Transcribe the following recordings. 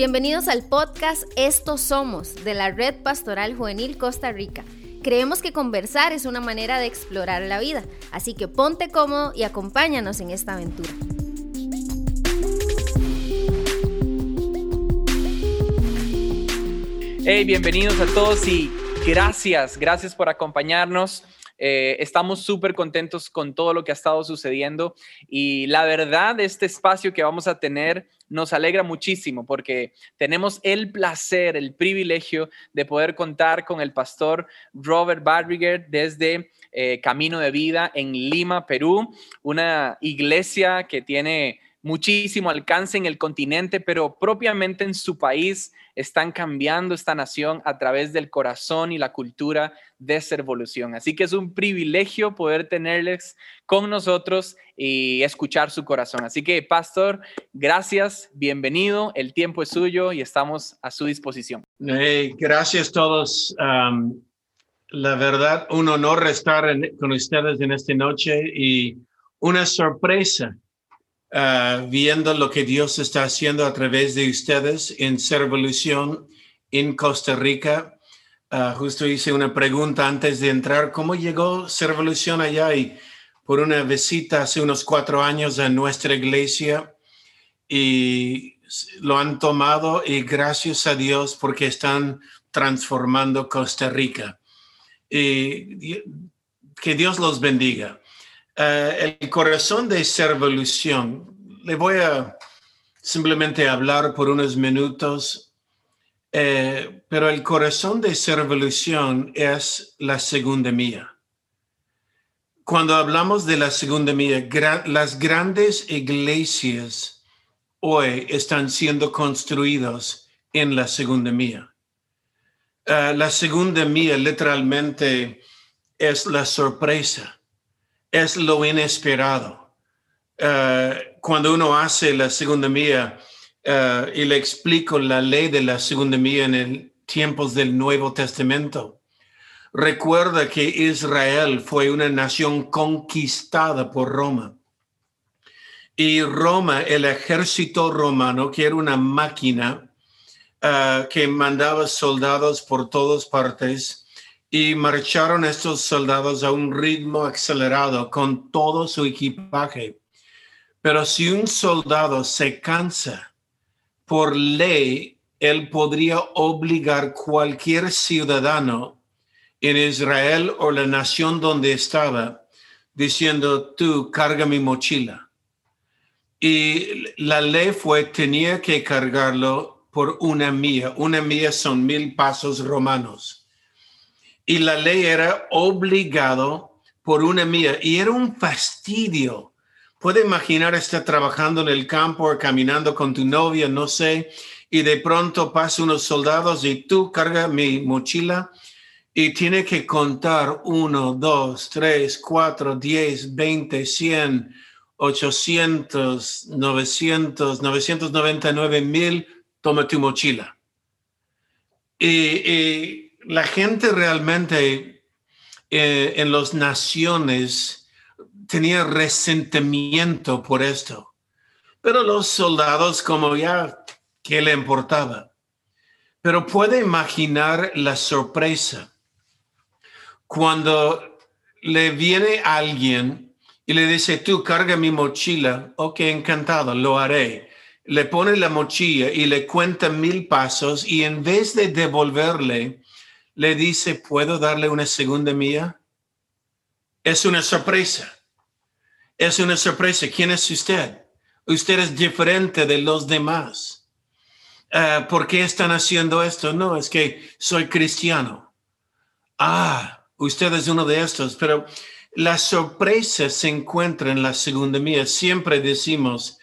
Bienvenidos al podcast Estos Somos de la Red Pastoral Juvenil Costa Rica. Creemos que conversar es una manera de explorar la vida, así que ponte cómodo y acompáñanos en esta aventura. Hey, bienvenidos a todos y gracias, gracias por acompañarnos. Eh, estamos súper contentos con todo lo que ha estado sucediendo y la verdad, este espacio que vamos a tener nos alegra muchísimo porque tenemos el placer, el privilegio de poder contar con el pastor Robert Badriger desde eh, Camino de Vida en Lima, Perú, una iglesia que tiene muchísimo alcance en el continente, pero propiamente en su país están cambiando esta nación a través del corazón y la cultura de esa evolución. Así que es un privilegio poder tenerles con nosotros y escuchar su corazón. Así que, pastor, gracias, bienvenido, el tiempo es suyo y estamos a su disposición. gracias a todos. la verdad, un honor estar con ustedes en esta noche y una sorpresa Ah, viendo lo que Dios está haciendo a través de ustedes en Servolución en Costa Rica. Uh, justo hice una pregunta antes de entrar, ¿cómo llegó Servolución allá? Y por una visita hace unos cuatro años a nuestra iglesia y lo han tomado y gracias a Dios porque están transformando Costa Rica. Y que Dios los bendiga. Eh, el corazón de Servolución, le voy a simplemente hablar por unos minutos, eh, pero el corazón de Servolución es la segunda mía. Cuando hablamos de la segunda mía, las grandes iglesias hoy están siendo construidas en la segunda mía. Eh, la segunda mía literalmente es la sorpresa es lo inesperado. Eh, cuando uno hace la segunda mía eh, y le explico la ley de la segunda mía en el tiempos del Nuevo Testamento, recuerda que Israel fue una nación conquistada por Roma. Y Roma, el ejército romano, que era una máquina eh, que mandaba soldados por todas partes, y marcharon estos soldados a un ritmo acelerado con todo su equipaje. Pero si un soldado se cansa, por ley, él podría obligar cualquier ciudadano en Israel o la nación donde estaba, diciendo, tú carga mi mochila. Y la ley fue, tenía que cargarlo por una mía. Una mía son mil pasos romanos y la ley era obligado por una mía y era un fastidio. Puede imaginar estar trabajando en el campo o caminando con tu novia, no sé, y de pronto pasan unos soldados y tú cargas mi mochila y tiene que contar uno, dos, tres, cuatro, diez, veinte, cien, ochocientos, novecientos, novecientos noventa nueve mil, toma tu mochila. y la gente realmente eh, en las naciones tenía resentimiento por esto. Pero los soldados, como ya, ¿qué le importaba? Pero puede imaginar la sorpresa cuando le viene alguien y le dice, tú carga mi mochila, ok, encantado, lo haré. Le pone la mochila y le cuenta mil pasos y en vez de devolverle, le dice, ¿puedo darle una segunda mía? Es una sorpresa. Es una sorpresa. ¿Quién es usted? Usted es diferente de los demás. Uh, ¿Por qué están haciendo esto? No, es que soy cristiano. Ah, usted es uno de estos, pero la sorpresa se encuentra en la segunda mía. Siempre decimos,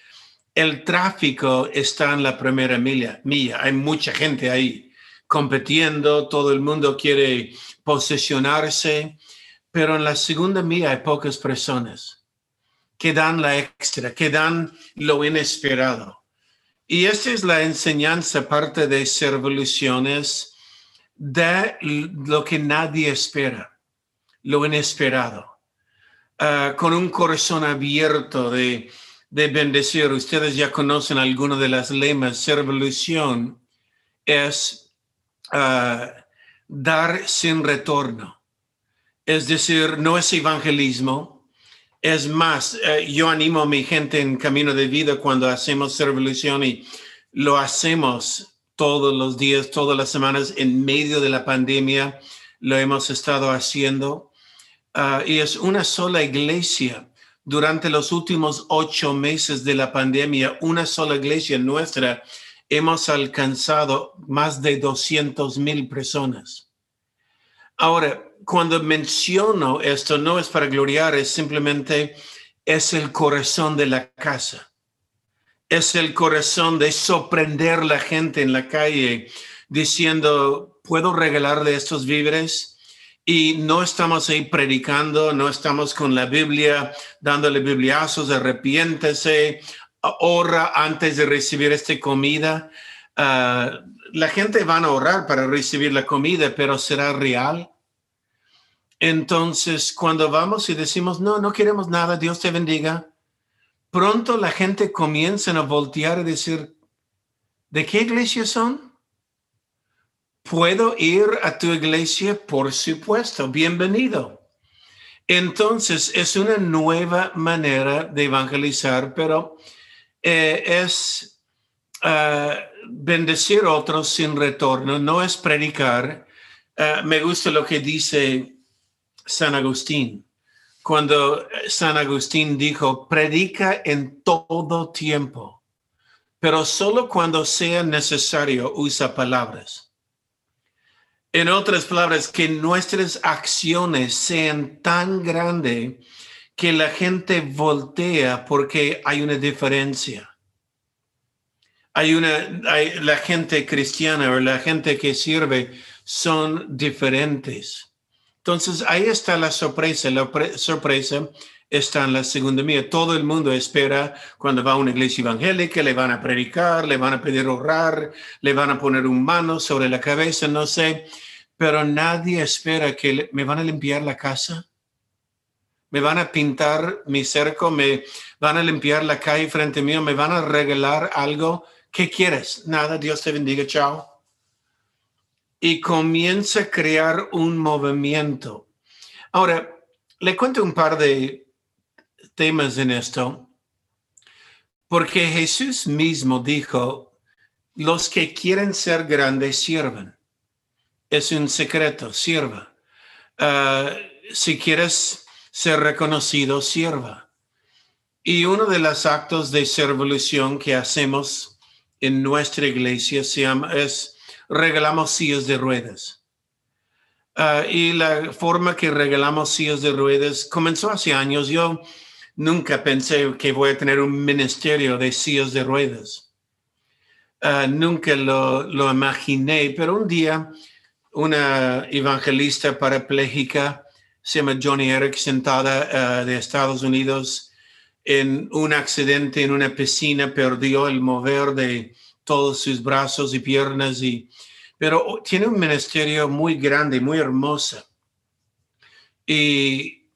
el tráfico está en la primera milla. milla. Hay mucha gente ahí compitiendo, todo el mundo quiere posesionarse, pero en la segunda mía hay pocas personas que dan la extra, que dan lo inesperado. Y esta es la enseñanza, parte de Servoluciones, de lo que nadie espera, lo inesperado. Ah, con un corazón abierto de de bendecir. Ustedes ya conocen algunas de las lemas. Servolución es dar sin retorno. Es decir, no es evangelismo. Es más, eh, yo animo a mi gente en camino de vida cuando hacemos servolución y lo hacemos todos los días, todas las semanas en medio de la pandemia. Lo hemos estado haciendo. Ah, y es una sola iglesia durante los últimos ocho meses de la pandemia, una sola iglesia nuestra, hemos alcanzado más de 200 mil personas. Ahora, cuando menciono esto, no es para gloriar, es simplemente, es el corazón de la casa. Es el corazón de sorprender la gente en la calle diciendo, ¿puedo regalarle estos víveres? y no estamos ahí predicando, no estamos con la Biblia dándole bibliazos, arrepiéntese, ora antes de recibir esta comida. Ah, la gente va a orar para recibir la comida, pero será real. Entonces, cuando vamos y decimos, no, no queremos nada, Dios te bendiga, pronto la gente comienza a voltear y decir, ¿de qué iglesia son? ¿Puedo ir a tu iglesia? Por supuesto, bienvenido. Entonces, es una nueva manera de evangelizar, pero eh, es uh, bendecir a otros sin retorno, no es predicar. Uh, me gusta lo que dice San Agustín. Cuando San Agustín dijo, predica en todo tiempo, pero solo cuando sea necesario usa palabras. En otras palabras, que nuestras acciones sean tan grandes que la gente voltea porque hay una diferencia. Hay una, la gente cristiana o la gente que sirve son diferentes. Entonces, ahí está la sorpresa. La sorpresa está en la segunda mía. Todo el mundo espera cuando va a una iglesia evangélica, le van a predicar, le van a pedir orar, le van a poner un mano sobre la cabeza, no sé pero nadie espera que me van a limpiar la casa, me van a pintar mi cerco, me van a limpiar la calle frente mío, me van a regalar algo. ¿Qué quieres? Nada, Dios te bendiga, chao. Y comienza a crear un movimiento. Ahora, le cuento un par de temas en esto, porque Jesús mismo dijo, los que quieren ser grandes sirven es un secreto, sirva. Ah, si quieres ser reconocido, sirva. Y uno de los actos de servolución que hacemos en nuestra iglesia se es regalamos sillas de ruedas. Ah, y la forma que regalamos sillas de ruedas comenzó hace años. Yo nunca pensé que voy a tener un ministerio de sillas de ruedas. Ah, nunca lo, lo imaginé, pero un día una evangelista parapléjica, se llama Johnny Eric, sentada eh, de Estados Unidos en un accidente en una piscina, perdió el mover de todos sus brazos y piernas, y, pero tiene un ministerio muy grande, muy hermoso. Y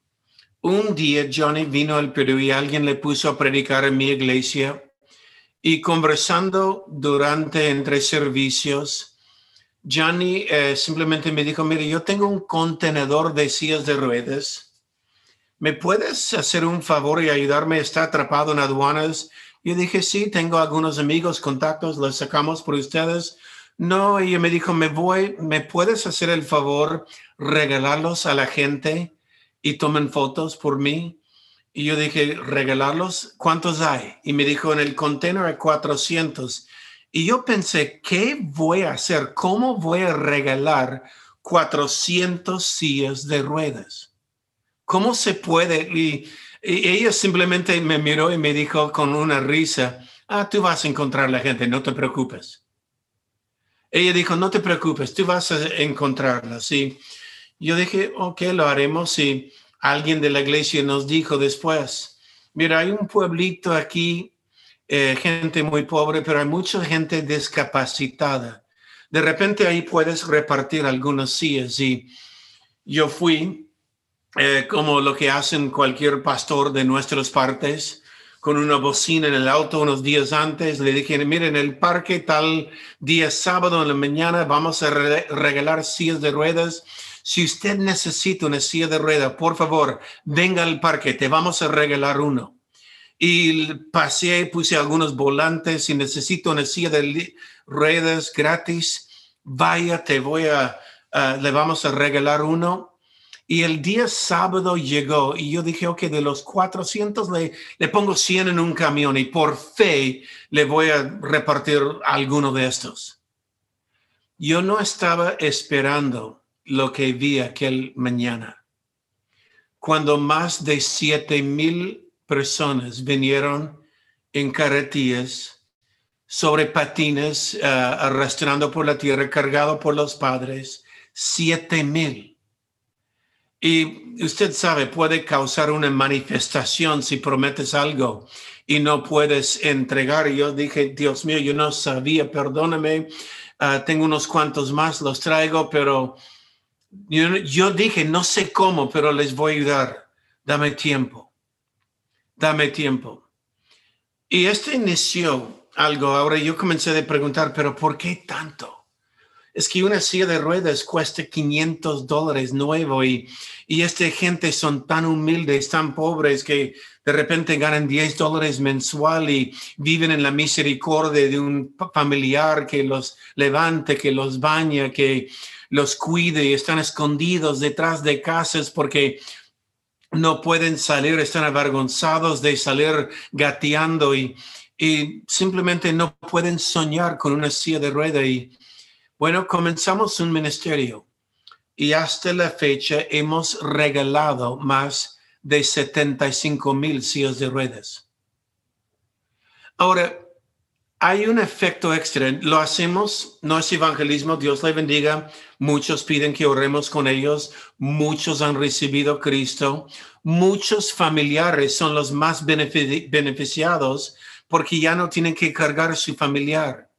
un día Johnny vino al Perú y alguien le puso a predicar en mi iglesia y conversando durante entre servicios, Johnny eh, simplemente me dijo, mire, yo tengo un contenedor de sillas de ruedas. ¿Me puedes hacer un favor y ayudarme? Está atrapado en aduanas. Yo dije, sí, tengo algunos amigos, contactos, los sacamos por ustedes. No, y me dijo, me voy, ¿me puedes hacer el favor, regalarlos a la gente y tomen fotos por mí? Y yo dije, regalarlos, ¿cuántos hay? Y me dijo, en el contenedor hay 400. Y yo pensé, ¿qué voy a hacer? ¿Cómo voy a regalar 400 sillas de ruedas? ¿Cómo se puede? Y, ella simplemente me miró y me dijo con una risa, ah, tú vas a encontrar la gente, no te preocupes. Ella dijo, no te preocupes, tú vas a encontrarla. Sí. Yo dije, ok, lo haremos. Y alguien de la iglesia nos dijo después, mira, hay un pueblito aquí eh, gente muy pobre, pero hay mucha gente discapacitada. De repente ahí puedes repartir algunas sillas y yo fui, eh, como lo que hacen cualquier pastor de nuestras partes, con una bocina en el auto unos días antes. Le dije, miren, en el parque tal día sábado en la mañana vamos a regalar sillas de ruedas. Si usted necesita una silla de ruedas, por favor, venga al parque, te vamos a regalar uno. Y pasé, puse algunos volantes. Si necesito una silla de ruedas gratis, vaya, te voy a, le vamos a regalar uno y el día sábado llegó y yo dije, ok, de los 400 le, le pongo 100 en un camión y por fe le voy a repartir alguno de estos. Yo no estaba esperando lo que vi aquel mañana. Cuando más de 7 mil personas vinieron en carretillas sobre patines, uh, arrastrando por la tierra, cargado por los padres, 7 mil y usted sabe, puede causar una manifestación si prometes algo y no puedes entregar. Yo dije, Dios mío, yo no sabía, perdóname, ah, tengo unos cuantos más, los traigo, pero yo, yo dije, no sé cómo, pero les voy a ayudar. Dame tiempo, dame tiempo. Y esto inició algo. Ahora yo comencé a preguntar, pero ¿por qué tanto? es que una silla de ruedas cuesta 500 dólares nuevo y, y esta gente son tan humildes, tan pobres que de repente ganan 10 dólares mensual y viven en la misericordia de un familiar que los levante, que los baña, que los cuide y están escondidos detrás de casas porque no pueden salir, están avergonzados de salir gateando y, y simplemente no pueden soñar con una silla de ruedas y bueno, comenzamos un ministerio y hasta la fecha hemos regalado más de 75 mil sillas de ruedas. Ahora, hay un efecto extra. Lo hacemos, no es evangelismo, Dios le bendiga. Muchos piden que oremos con ellos. Muchos han recibido Cristo. Muchos familiares son los más beneficiados porque ya no tienen que cargar a su familiar.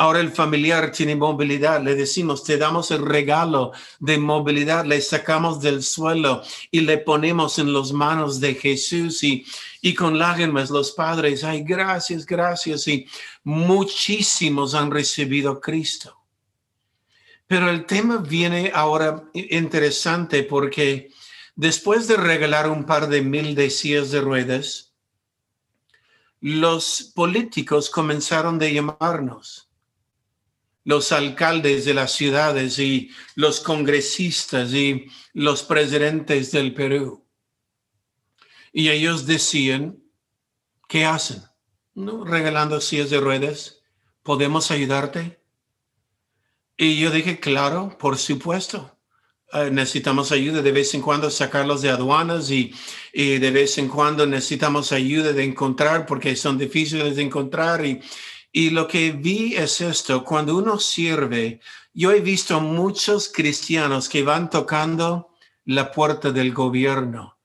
Ahora el familiar tiene movilidad, le decimos, te damos el regalo de movilidad, le sacamos del suelo y le ponemos en las manos de Jesús y, y con lágrimas los padres, ay, gracias, gracias. Y muchísimos han recibido Cristo. Pero el tema viene ahora interesante porque después de regalar un par de mil de sillas de ruedas, los políticos comenzaron de llamarnos los alcaldes de las ciudades y los congresistas y los presidentes del Perú. Y ellos decían, ¿qué hacen? ¿No? Regalando sillas de ruedas. ¿Podemos ayudarte? Y yo dije, claro, por supuesto. Eh, necesitamos ayuda de vez en cuando sacarlos de aduanas y, y, de vez en cuando necesitamos ayuda de encontrar porque son difíciles de encontrar y, y lo que vi es esto, cuando uno sirve, yo he visto muchos cristianos que van tocando la puerta del gobierno,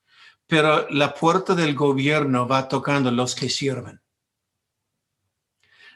pero la puerta del gobierno va tocando los que sirven.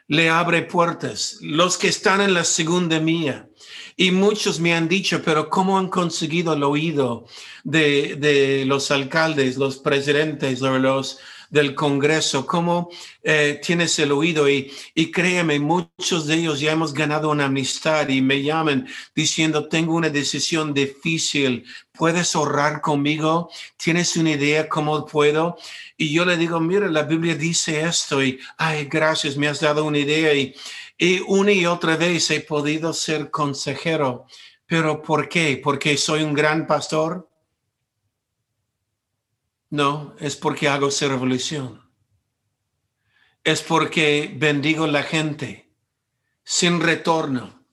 Le abre puertas, los que están en la segunda mía. Y muchos me han dicho, pero ¿cómo han conseguido el oído de, de los alcaldes, los presidentes, los, del Congreso, cómo eh, tienes el oído y, y créeme, muchos de ellos ya hemos ganado una amistad y me llaman diciendo, tengo una decisión difícil, ¿puedes orar conmigo? ¿Tienes una idea cómo puedo? Y yo le digo, mira, la Biblia dice esto y, ay, gracias, me has dado una idea y, y una y otra vez he podido ser consejero. ¿Pero por qué? ¿Porque soy un gran pastor? No, es porque hago esa revolución. Es porque bendigo la gente sin retorno.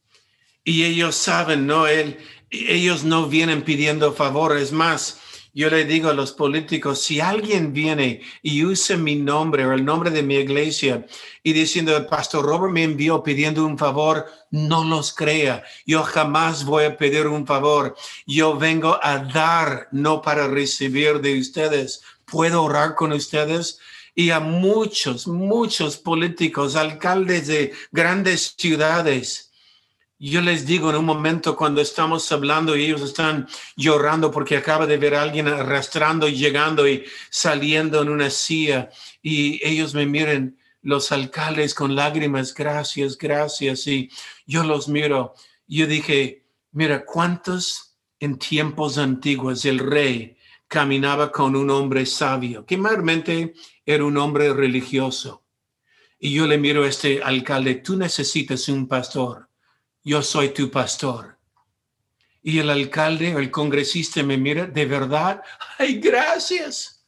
Y ellos saben, no, Él, ellos no vienen pidiendo favores más, yo le digo a los políticos, si alguien viene y usa mi nombre o el nombre de mi iglesia y diciendo, el pastor Robert me envió pidiendo un favor, no los crea. Yo jamás voy a pedir un favor. Yo vengo a dar, no para recibir de ustedes. Puedo orar con ustedes y a muchos, muchos políticos, alcaldes de grandes ciudades Yo les digo en un momento cuando estamos hablando y ellos están llorando porque acaba de ver a alguien arrastrando y llegando y saliendo en una silla y ellos me miren, los alcaldes con lágrimas, gracias, gracias. Y yo los miro. Yo dije, mira, ¿cuántos en tiempos antiguos el rey caminaba con un hombre sabio, que mayormente era un hombre religioso? Y yo le miro a este alcalde, tú necesitas un pastor yo soy tu pastor. Y el alcalde o el congresista me mira, de verdad, ay, gracias.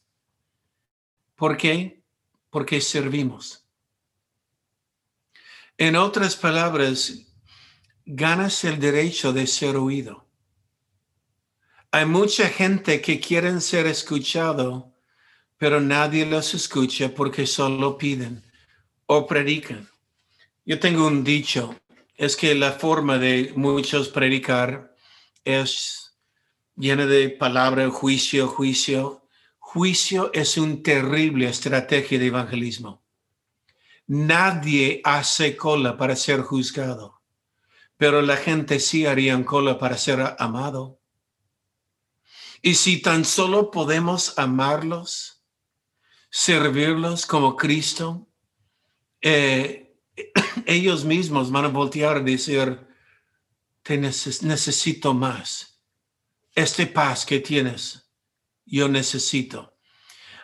¿Por qué? Porque servimos. En otras palabras, ganas el derecho de ser oído. Hay mucha gente que quieren ser escuchado, pero nadie los escucha porque solo piden o predican. Yo tengo un dicho, es que la forma de muchos predicar es llena de palabra juicio, juicio. Juicio es una terrible estrategia de evangelismo. Nadie hace cola para ser juzgado, pero la gente sí haría cola para ser amado. Y si tan solo podemos amarlos, servirlos como Cristo, eh, ellos mismos van a voltear y decir, te necesito más. Este paz que tienes, yo necesito.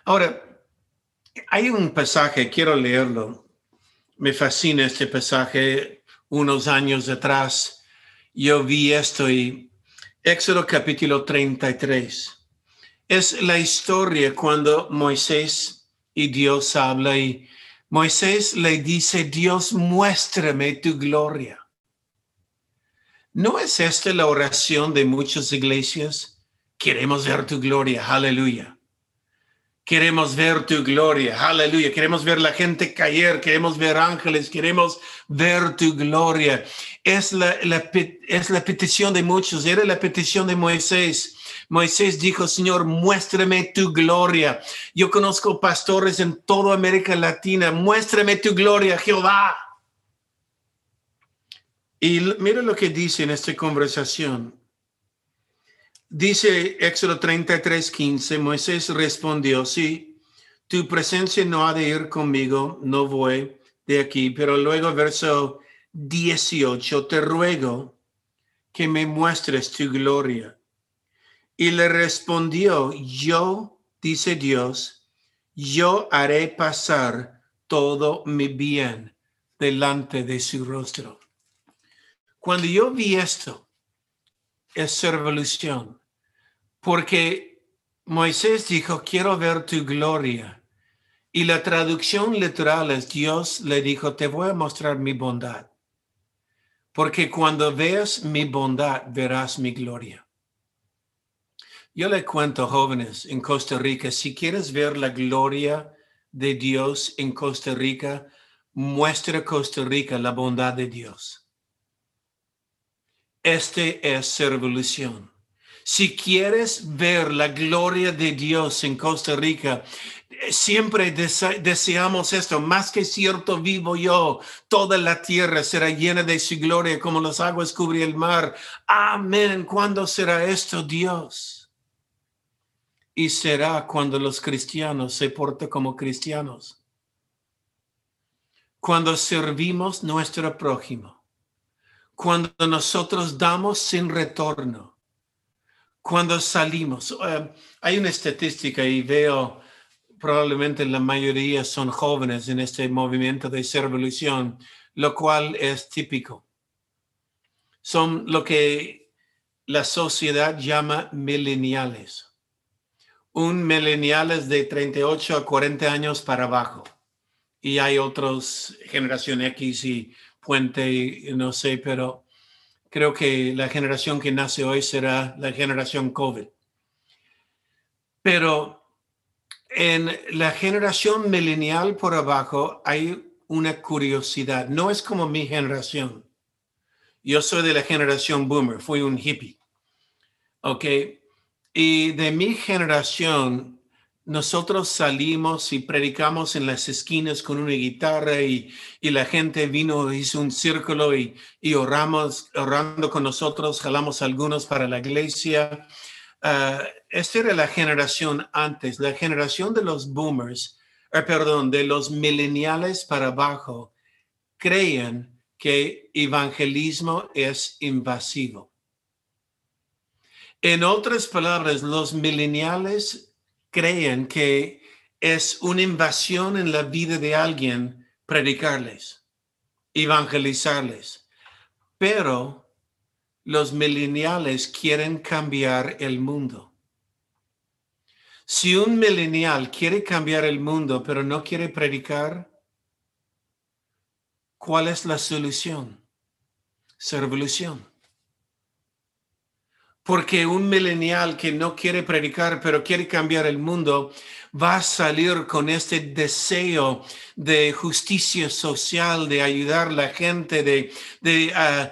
Ahora, hay un pasaje, quiero leerlo. Me fascina este pasaje. Unos años atrás yo vi esto y Éxodo capítulo 33. Es la historia cuando Moisés y Dios habla y Moisés le dice, Dios, muéstrame tu gloria. ¿No es esta la oración de muchas iglesias? Queremos ver tu gloria, aleluya. Queremos ver tu gloria, aleluya. Queremos ver la gente caer, queremos ver ángeles, queremos ver tu gloria. Es la, es la petición de muchos, era la petición de Moisés. Moisés dijo, Señor, muéstrame tu gloria. Yo conozco pastores en toda América Latina. Muéstrame tu gloria, Jehová. Y mira lo que dice en esta conversación. Dice Éxodo 33, 15, Moisés respondió, sí, tu presencia no ha de ir conmigo, no voy de aquí, pero luego verso 18, te ruego que me muestres tu gloria. Y le respondió, yo, dice Dios, yo haré pasar todo mi bien delante de su rostro. Cuando yo vi esto, es revolución, porque Moisés dijo, quiero ver tu gloria. Y la traducción literal es, Dios le dijo, te voy a mostrar mi bondad. Porque cuando veas mi bondad, verás mi gloria. Yo le cuento, jóvenes, en Costa Rica, si quieres ver la gloria de Dios en Costa Rica, muestra Costa Rica la bondad de Dios. Este es revolución. Si quieres ver la gloria de Dios en Costa Rica, siempre deseamos esto, más que cierto vivo yo, toda la tierra será llena de su gloria como las aguas cubren el mar. Amén. ¿Cuándo será esto, Dios? Y será cuando los cristianos se porten como cristianos. Cuando servimos nuestro prójimo. Cuando nosotros damos sin retorno. Cuando salimos. Eh, hay una estadística y veo probablemente la mayoría son jóvenes en este movimiento de revolución, lo cual es típico. Son lo que la sociedad llama mileniales un millennial es de 38 a 40 años para abajo. Y hay otros, generación X y Puente, no sé, pero creo que la generación que nace hoy será la generación COVID. Pero en la generación millennial por abajo hay una curiosidad. No es como mi generación. Yo soy de la generación boomer, fui un hippie. ¿Ok? Y de mi generación, nosotros salimos y predicamos en las esquinas con una guitarra y, la gente vino, hizo un círculo y, y oramos, orando con nosotros, jalamos algunos para la iglesia. Uh, esta era la generación antes, la generación de los boomers, eh, perdón, de los millennials para abajo, creían que evangelismo es invasivo. En otras palabras, los millennials creen que es una invasión en la vida de alguien predicarles, evangelizarles. Pero los millennials quieren cambiar el mundo. Si un millennial quiere cambiar el mundo, pero no quiere predicar, ¿cuál es la solución? Su revolución. Porque un millennial que no quiere predicar, pero quiere cambiar el mundo, va a salir con este deseo de justicia social, de ayudar a la gente, de, de ah,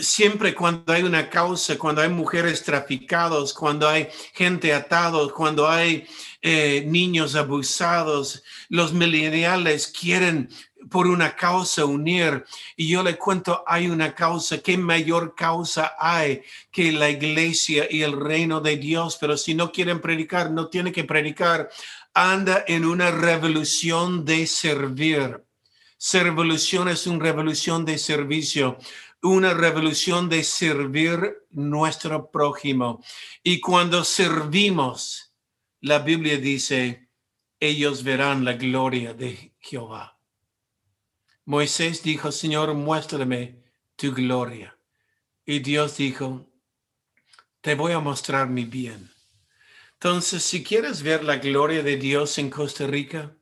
siempre cuando hay una causa, cuando hay mujeres traficados, cuando hay gente atados, cuando hay eh, niños abusados, los millennials quieren por una causa unir. Y yo le cuento, hay una causa, ¿qué mayor causa hay que la iglesia y el reino de Dios? Pero si no quieren predicar, no tiene que predicar. Anda en una revolución de servir. revolución es una revolución de servicio una revolución de servir nuestro prójimo. Y cuando servimos, la Biblia dice, ellos verán la gloria de Jehová. Moisés dijo, Señor, muéstrame tu gloria. Y Dios dijo, te voy a mostrar mi bien. Entonces, si quieres ver la gloria de Dios en Costa Rica,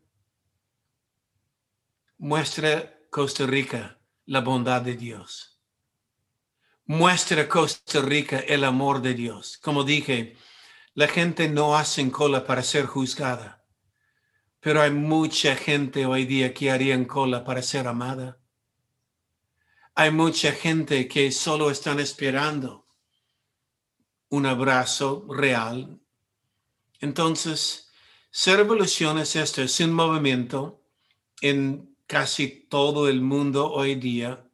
muestra Costa Rica la bondad de Dios. Muestra Costa Rica el amor de Dios. Como dije, la gente no hace cola para ser juzgada pero hay mucha gente hoy día que harían cola para ser amada. Hay mucha gente que solo están esperando un abrazo real. Entonces, ser revolución es esto, es un movimiento en casi todo el mundo hoy día,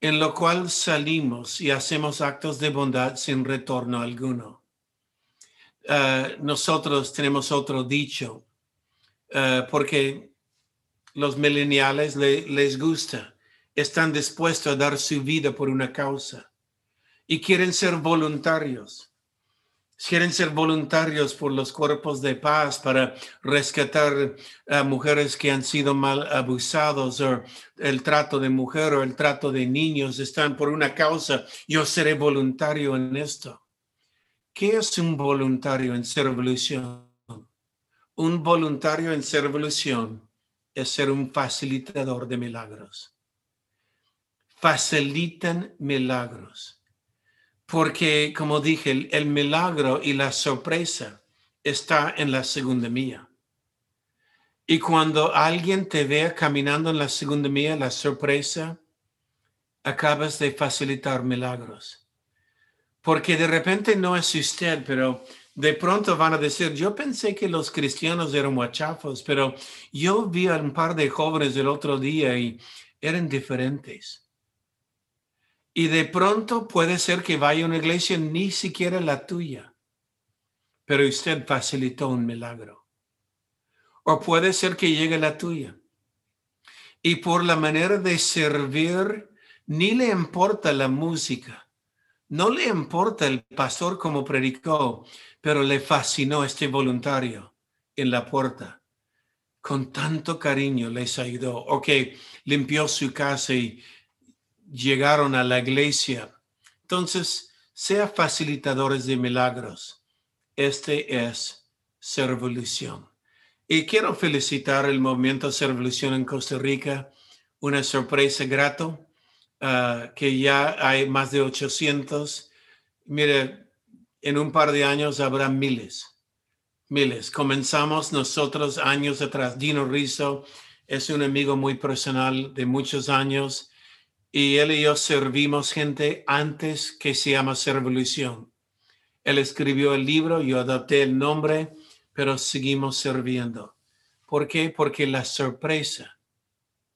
en lo cual salimos y hacemos actos de bondad sin retorno alguno. Ah, nosotros tenemos otro dicho, eh, porque los millennials les gusta, están dispuestos a dar su vida por una causa y quieren ser voluntarios. Quieren ser voluntarios por los cuerpos de paz para rescatar a mujeres que han sido mal abusados o el trato de mujer o el trato de niños. Están por una causa. Yo seré voluntario en esto. ¿Qué es un voluntario en ser revolución? Un voluntario en revolución es ser un facilitador de milagros. Facilitan milagros. Porque, como dije, el, milagro y la sorpresa está en la segunda mía. Y cuando alguien te vea caminando en la segunda mía, la sorpresa, acabas de facilitar milagros. Porque de repente no es usted, pero de pronto van a decir, yo pensé que los cristianos eran muachafos, pero yo vi a un par de jóvenes el otro día y eran diferentes. Y de pronto puede ser que vaya a una iglesia ni siquiera la tuya, pero usted facilitó un milagro. O puede ser que llegue la tuya. Y por la manera de servir, ni le importa la música, no le importa el pastor como predicó, pero le fascinó este voluntario en la puerta. Con tanto cariño les ayudó. Ok, limpió su casa y llegaron a la iglesia. Entonces, sea facilitadores de milagros. Este es Servolución. Y quiero felicitar el movimiento Servolución en Costa Rica. Una sorpresa grato, ah, que ya hay más de 800. Mire, en un par de años habrá miles, miles. Comenzamos nosotros años atrás. Dino Rizzo es un amigo muy personal de muchos años y él y yo servimos gente antes que se llama Servolución. Él escribió el libro, yo adopté el nombre, pero seguimos sirviendo. ¿Por qué? Porque la sorpresa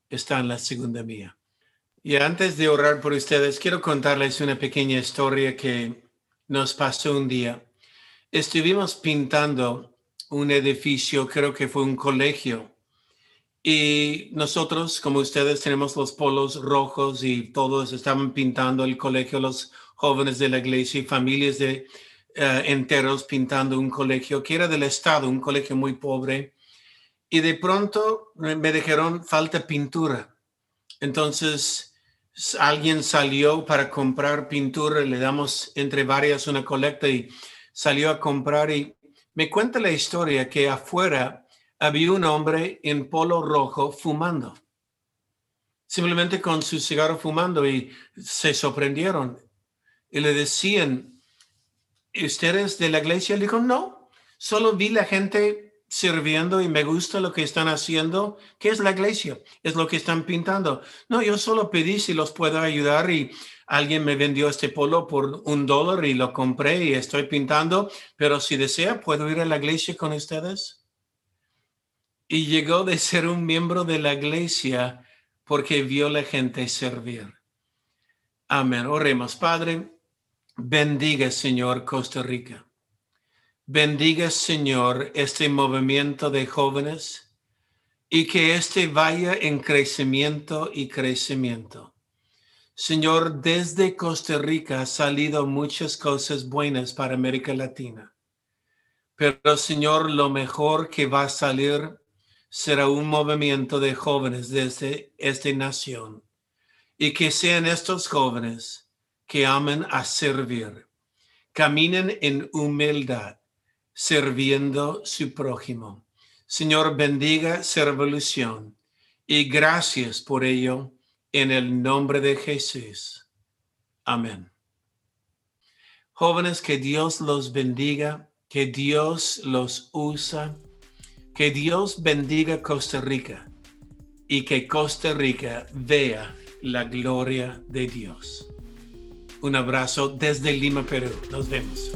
está en la segunda mía. Y antes de orar por ustedes, quiero contarles una pequeña historia que nos pasó un día. Estuvimos pintando un edificio, creo que fue un colegio, y nosotros, como ustedes, tenemos los polos rojos y todos estaban pintando el colegio, los jóvenes de la iglesia y familias de eh, enteros pintando un colegio que era del Estado, un colegio muy pobre. Y de pronto me dijeron, falta pintura. Entonces alguien salió para comprar pintura, le damos entre varias una colecta y salió a comprar y me cuenta la historia que afuera había un hombre en polo rojo fumando, simplemente con su cigarro fumando y se sorprendieron y le decían, ¿ustedes de la iglesia? Le dijo, no, solo vi la gente sirviendo y me gusta lo que están haciendo. ¿Qué es la iglesia? Es lo que están pintando. No, yo solo pedí si los puedo ayudar y alguien me vendió este polo por un dólar y lo compré y estoy pintando, pero si desea, ¿puedo ir a la iglesia con ustedes? y llegó de ser un miembro de la iglesia porque vio la gente servir. Amén. Oremos, Padre. Bendiga, Señor, Costa Rica. Bendiga, Señor, este movimiento de jóvenes y que este vaya en crecimiento y crecimiento. Señor, desde Costa Rica ha salido muchas cosas buenas para América Latina. Pero, Señor, lo mejor que va a salir será un movimiento de jóvenes desde esta nación y que sean estos jóvenes que amen a servir, caminen en humildad, sirviendo su prójimo. Señor, bendiga su revolución y gracias por ello en el nombre de Jesús. Amén. Jóvenes, que Dios los bendiga, que Dios los usa que Dios bendiga Costa Rica y que Costa Rica vea la gloria de Dios. Un abrazo desde Lima, Perú. Nos vemos.